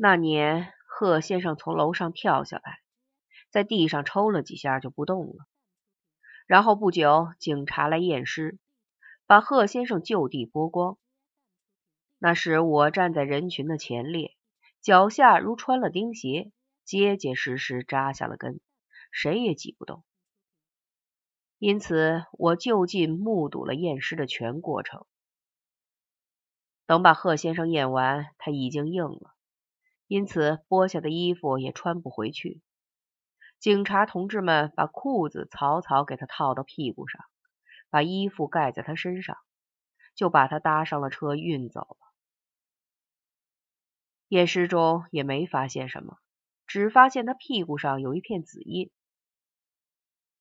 那年，贺先生从楼上跳下来，在地上抽了几下就不动了。然后不久，警察来验尸，把贺先生就地剥光。那时我站在人群的前列，脚下如穿了钉鞋，结结实实扎下了根，谁也挤不动。因此，我就近目睹了验尸的全过程。等把贺先生验完，他已经硬了。因此，剥下的衣服也穿不回去。警察同志们把裤子草草给他套到屁股上，把衣服盖在他身上，就把他搭上了车运走了。验尸中也没发现什么，只发现他屁股上有一片紫印。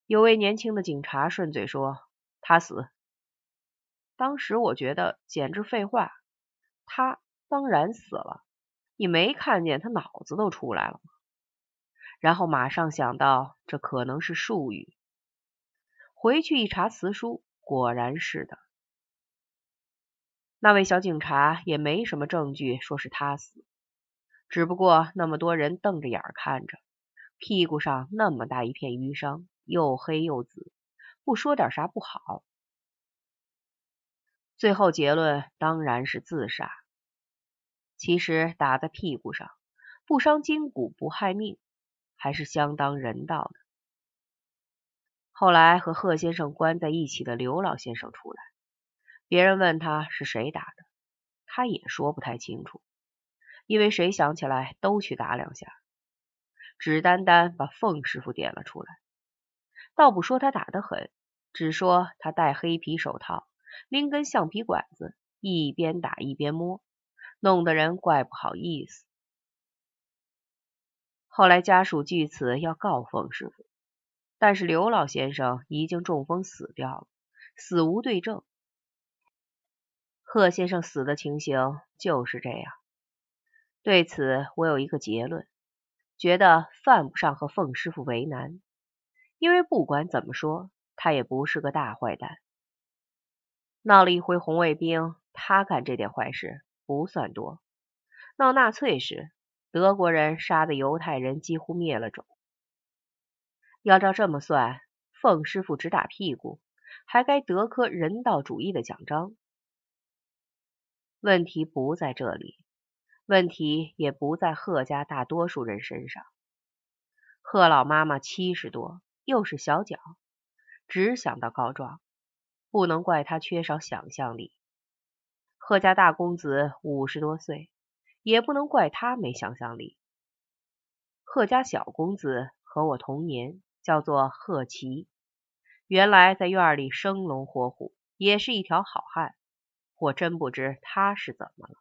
有位年轻的警察顺嘴说：“他死。”当时我觉得简直废话，他当然死了。你没看见他脑子都出来了吗？然后马上想到这可能是术语，回去一查词书，果然是的。那位小警察也没什么证据说是他死，只不过那么多人瞪着眼看着，屁股上那么大一片淤伤，又黑又紫，不说点啥不好。最后结论当然是自杀。其实打在屁股上，不伤筋骨不害命，还是相当人道的。后来和贺先生关在一起的刘老先生出来，别人问他是谁打的，他也说不太清楚，因为谁想起来都去打两下，只单单把凤师傅点了出来，倒不说他打得狠，只说他戴黑皮手套，拎根橡皮管子，一边打一边摸。弄得人怪不好意思。后来家属据此要告冯师傅，但是刘老先生已经中风死掉了，死无对证。贺先生死的情形就是这样。对此，我有一个结论，觉得犯不上和凤师傅为难，因为不管怎么说，他也不是个大坏蛋。闹了一回红卫兵，他干这点坏事。不算多。闹纳粹时，德国人杀的犹太人几乎灭了种。要照这么算，凤师傅只打屁股，还该得颗人道主义的奖章。问题不在这里，问题也不在贺家大多数人身上。贺老妈妈七十多，又是小脚，只想到告状，不能怪她缺少想象力。贺家大公子五十多岁，也不能怪他没想象力。贺家小公子和我同年，叫做贺奇，原来在院里生龙活虎，也是一条好汉。我真不知他是怎么了。